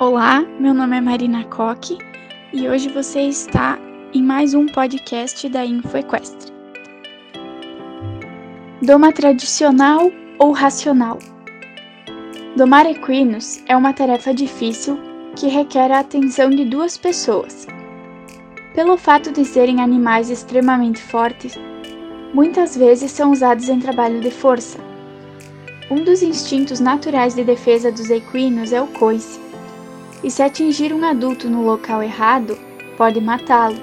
Olá, meu nome é Marina Coque e hoje você está em mais um podcast da InfoEquestre. Doma tradicional ou racional? Domar equinos é uma tarefa difícil que requer a atenção de duas pessoas. Pelo fato de serem animais extremamente fortes, muitas vezes são usados em trabalho de força. Um dos instintos naturais de defesa dos equinos é o coice e se atingir um adulto no local errado, pode matá-lo.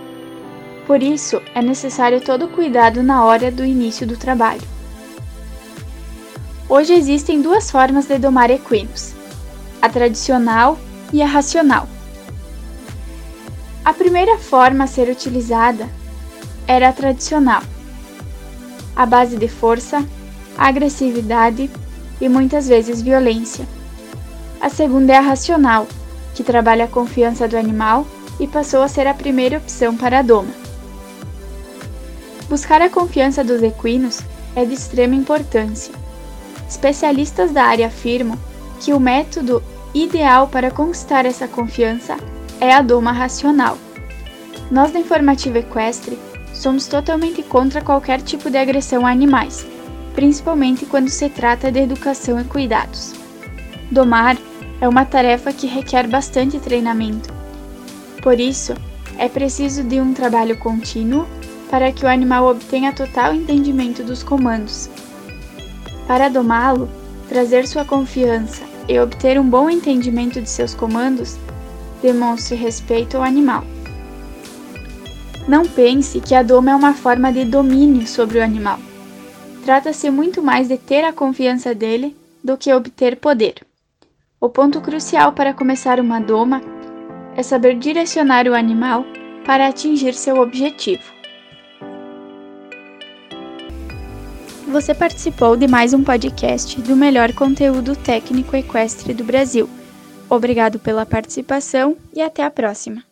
Por isso, é necessário todo cuidado na hora do início do trabalho. Hoje existem duas formas de domar equinos: a tradicional e a racional. A primeira forma a ser utilizada era a tradicional, a base de força, agressividade e muitas vezes violência. A segunda é a racional, que trabalha a confiança do animal e passou a ser a primeira opção para a doma. Buscar a confiança dos equinos é de extrema importância. Especialistas da área afirmam que o método ideal para conquistar essa confiança é a doma racional. Nós da Informativa Equestre somos totalmente contra qualquer tipo de agressão a animais, principalmente quando se trata de educação e cuidados. Domar é uma tarefa que requer bastante treinamento. Por isso, é preciso de um trabalho contínuo para que o animal obtenha total entendimento dos comandos. Para domá-lo, trazer sua confiança e obter um bom entendimento de seus comandos, demonstre respeito ao animal. Não pense que a doma é uma forma de domínio sobre o animal. Trata-se muito mais de ter a confiança dele do que obter poder. O ponto crucial para começar uma doma é saber direcionar o animal para atingir seu objetivo. Você participou de mais um podcast do melhor conteúdo técnico equestre do Brasil. Obrigado pela participação e até a próxima.